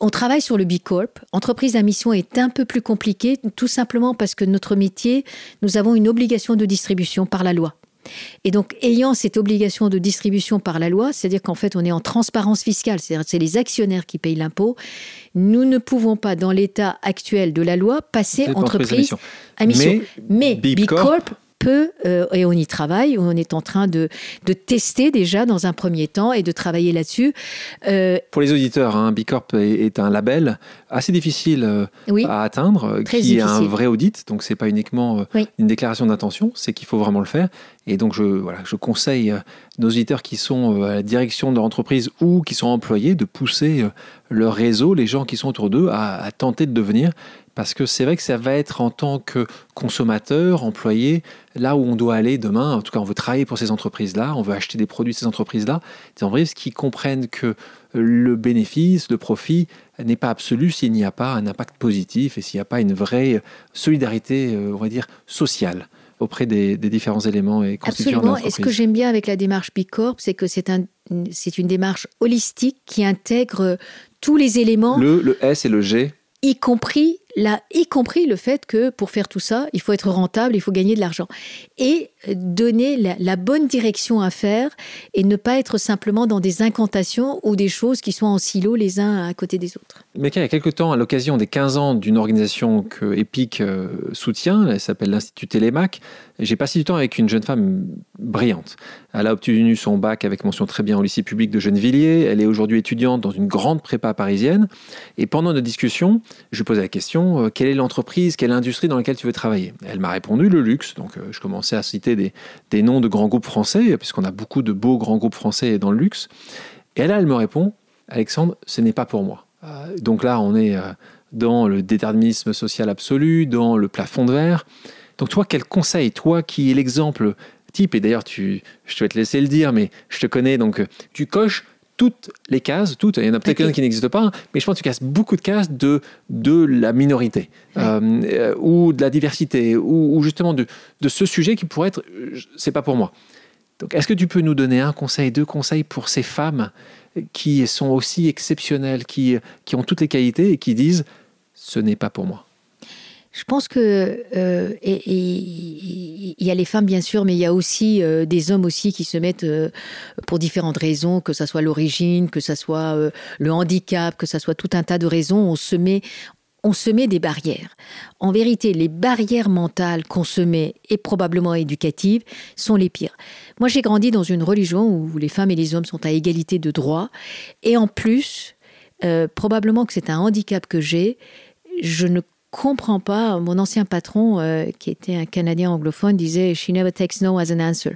on travaille sur le B Corp. Entreprise à mission est un peu plus compliqué, tout simplement parce que notre métier, nous avons une obligation de distribution par la loi. Et donc, ayant cette obligation de distribution par la loi, c'est-à-dire qu'en fait, on est en transparence fiscale, c'est-à-dire c'est les actionnaires qui payent l'impôt, nous ne pouvons pas, dans l'état actuel de la loi, passer entreprise à mission. Mais, B Corp peu, euh, et on y travaille, on est en train de, de, tester déjà dans un premier temps et de travailler là-dessus. Euh, Pour les auditeurs, hein, Bicorp est, un label assez difficile euh, à atteindre, qui est un vrai audit, donc c'est pas uniquement une déclaration d'intention, c'est qu'il faut vraiment le faire. Et donc je, voilà, je conseille nos auditeurs qui sont à la direction de leur entreprise ou qui sont employés de pousser leur réseau, les gens qui sont autour d'eux, à, tenter de devenir parce que c'est vrai que ça va être en tant que consommateur, employé, là où on doit aller demain. En tout cas, on veut travailler pour ces entreprises-là, on veut acheter des produits de ces entreprises-là. Des entreprises qui comprennent que le bénéfice, le profit n'est pas absolu s'il n'y a pas un impact positif et s'il n'y a pas une vraie solidarité, euh, on va dire, sociale auprès des, différents éléments et constituants Absolument. Et ce que j'aime bien avec la démarche Bicorp, c'est que c'est un, une démarche holistique qui intègre tous les éléments. Le, le S et le G y compris là, y compris le fait que pour faire tout ça, il faut être rentable, il faut gagner de l'argent. Et donner la, bonne direction à faire et ne pas être simplement dans des incantations ou des choses qui sont en silo les uns à côté des autres. Mais il y a quelques temps, à l'occasion des 15 ans d'une organisation que Epic euh, soutient, elle s'appelle l'Institut Télémac, j'ai passé du temps avec une jeune femme brillante. Elle a obtenu son bac avec mention très bien au lycée public de Gennevilliers. Elle est aujourd'hui étudiante dans une grande prépa parisienne. Et pendant nos discussions, je lui posais la question euh, quelle est l'entreprise, quelle industrie dans laquelle tu veux travailler? Elle m'a répondu le luxe. Donc euh, je commençais à citer des, noms de grands groupes français, puisqu'on a beaucoup de beaux grands groupes français dans le luxe. Et là, elle me répond Alexandre, ce n'est pas pour moi. Euh, donc là, on est dans le déterminisme social absolu, dans le plafond de verre. Donc toi, quel conseil, toi qui es l'exemple type, et d'ailleurs je vais te laisser le dire, mais je te connais, donc tu coches toutes les cases, toutes, il y en a peut-être qui n'existent pas, mais je pense que tu casses beaucoup de cases de, de la minorité, euh, ou de la diversité, ou, justement de, de, ce sujet qui pourrait être, c'est pas pour moi. Donc est-ce que tu peux nous donner un conseil, deux conseils pour ces femmes qui sont aussi exceptionnelles, qui, qui ont toutes les qualités et qui disent, ce n'est pas pour moi? Je pense que euh, il y a les femmes bien sûr, mais il y a aussi euh, des hommes aussi qui se mettent euh, pour différentes raisons, que ça soit l'origine, que ça soit le handicap, que ça soit tout un tas de raisons. On se met on se met des barrières. En vérité, les barrières mentales qu'on se met et probablement éducatives sont les pires. Moi, j'ai grandi dans une religion où les femmes et les hommes sont à égalité de droit. Et en plus, probablement que c'est un handicap que j'ai, je ne comprends pas. Mon ancien patron, euh, qui était un Canadien anglophone, disait She never takes no as an answer.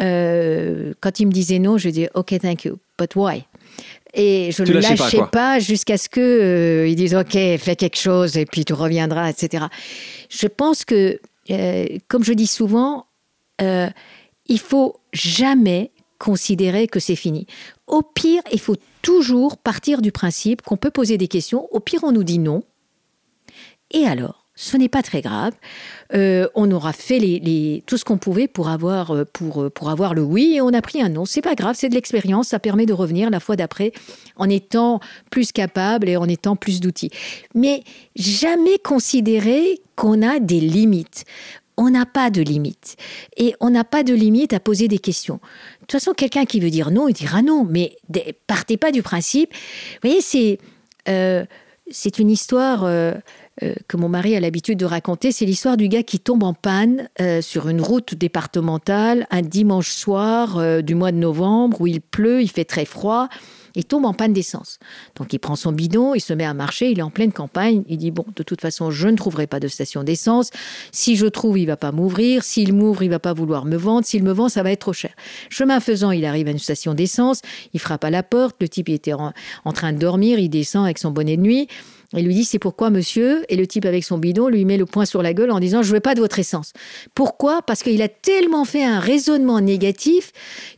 Euh, quand il me disait non, je disais OK, thank you, but why? Et je ne le lâchais pas, jusqu'à ce qu'il euh, dise OK, fais quelque chose et puis tu reviendras, etc. Je pense que, comme je dis souvent, il faut jamais considérer que c'est fini. Au pire, il faut toujours partir du principe qu'on peut poser des questions. Au pire, on nous dit non. Et alors ce n'est pas très grave. Euh, on aura fait tout ce qu'on pouvait pour avoir, euh, pour, avoir le oui et on a pris un non. C'est pas grave, c'est de l'expérience, ça permet de revenir la fois d'après en étant plus capable et en étant plus d'outils. Mais jamais considérer qu'on a des limites on n'a pas de limite. Et on n'a pas de limite à poser des questions. De toute façon, quelqu'un qui veut dire non, il dira non. Mais partez pas du principe. Vous voyez, c'est euh, une histoire euh, euh, que mon mari a l'habitude de raconter. C'est l'histoire du gars qui tombe en panne sur une route départementale un dimanche soir du mois de novembre où il pleut, il fait très froid il tombe en panne d'essence. Donc il prend son bidon, il se met à marcher, il est en pleine campagne, il dit bon, de toute façon, je ne trouverai pas de station d'essence. Si je trouve, il va pas m'ouvrir. S'il m'ouvre, il va pas vouloir me vendre. S'il me vend, ça va être trop cher. Chemin faisant, il arrive à une station d'essence, il frappe à la porte, le type était en train de dormir, il descend avec son bonnet de nuit. Il lui dit c'est pourquoi monsieur? Et le type avec son bidon lui met le poing sur la gueule en disant je veux pas de votre essence. Pourquoi? Parce qu'il a tellement fait un raisonnement négatif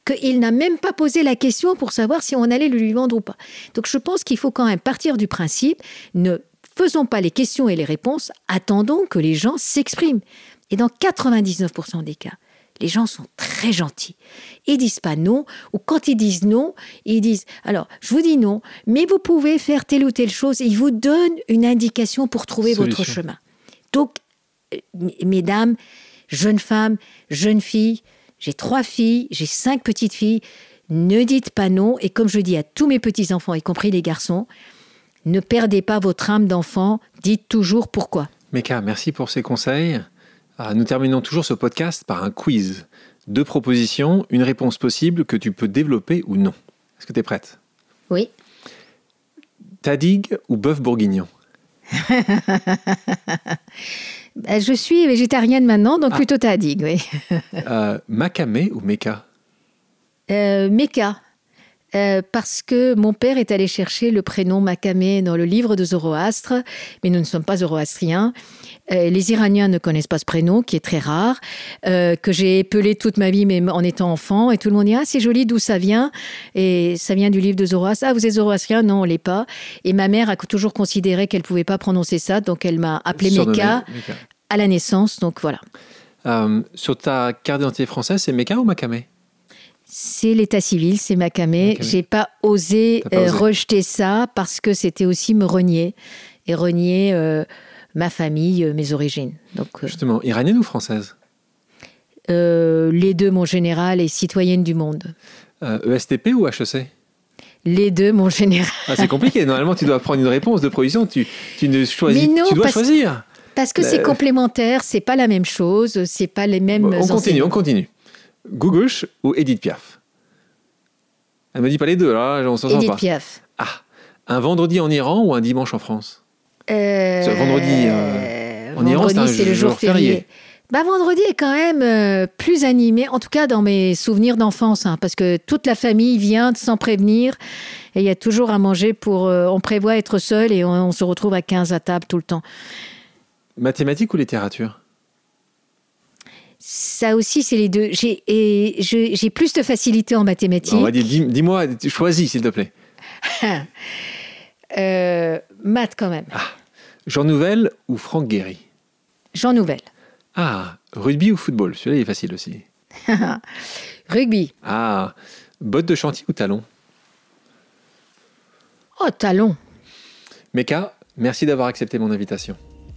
qu'il n'a même pas posé la question pour savoir si on allait lui vendre ou pas. Donc je pense qu'il faut quand même partir du principe ne faisons pas les questions et les réponses, attendons que les gens s'expriment. Et dans 99% des cas, les gens sont très gentils. Ils disent pas non, ou quand ils disent non, ils disent alors je vous dis non, mais vous pouvez faire telle ou telle chose. ils vous donnent une indication pour trouver votre chemin. Donc, euh, mesdames, jeunes femmes, jeunes filles, j'ai trois filles, j'ai cinq petites filles. Ne dites pas non. Et comme je dis à tous mes petits enfants, y compris les garçons, ne perdez pas votre âme d'enfant. Dites toujours pourquoi. Meka, merci pour ces conseils. Ah, nous terminons toujours ce podcast par un quiz. Deux propositions, une réponse possible que tu peux développer ou non. Est-ce que tu es prête? Oui. Tadig ou bœuf bourguignon? <laughs> Bah, Je suis végétarienne maintenant, donc ah. plutôt tadig, oui. <laughs> euh, Makame ou Meka euh, Meka. Euh, parce que mon père est allé chercher le prénom Makamé dans le livre de Zoroastre, mais nous ne sommes pas zoroastriens. Euh, les Iraniens ne connaissent pas ce prénom, qui est très rare, euh, que j'ai épelé toute ma vie, mais en étant enfant, et tout le monde dit ah c'est joli, d'où ça vient? Et ça vient du livre de Zoroastre. Ah vous êtes zoroastrien? Non, on l'est pas. Et ma mère a toujours considéré qu'elle pouvait pas prononcer ça, donc elle m'a appelé Meka à la naissance. Donc voilà. sur ta carte d'identité française, c'est Meka ou Makamé c'est l'état civil, c'est Makamé. J'ai pas osé, pas euh, osé rejeter ça parce que c'était aussi me renier et renier euh, ma famille, euh, mes origines. Donc, Justement, iranienne ou française? Les deux, mon général, et citoyenne du monde. ESTP e ou HEC les deux, mon général. Ah, c'est compliqué. <laughs> Normalement, tu dois prendre une réponse de provision. Tu, tu ne choisis. Mais non, tu dois choisir. Parce que c'est complémentaire, c'est pas la même chose, c'est pas les mêmes. on continue, on continue. Gougouche ou Edith Piaf? Elle me dit pas les deux, là, on s'en Edith Piaf. Ah, un vendredi en Iran ou un dimanche en France? Euh, Vendredi euh, en Iran, c'est le jour, férié. Bah, vendredi est quand même euh, plus animé, en tout cas dans mes souvenirs d'enfance, hein, parce que toute la famille vient sans prévenir et il y a toujours à manger pour. on prévoit être seul et on, se retrouve à 15 à table tout le temps. Mathématiques ou littérature? Ça aussi, c'est les deux. J'ai plus de facilité en mathématiques. Dis-moi, choisis, s'il te plaît. <laughs> euh, maths, quand même. Ah. Jean Nouvel ou Franck Guéry? Jean Nouvel. Ah, rugby ou football? Celui-là, il est facile aussi. <laughs> rugby. Ah, bottes de chantier ou talons? Oh, talons. Meka, merci d'avoir accepté mon invitation.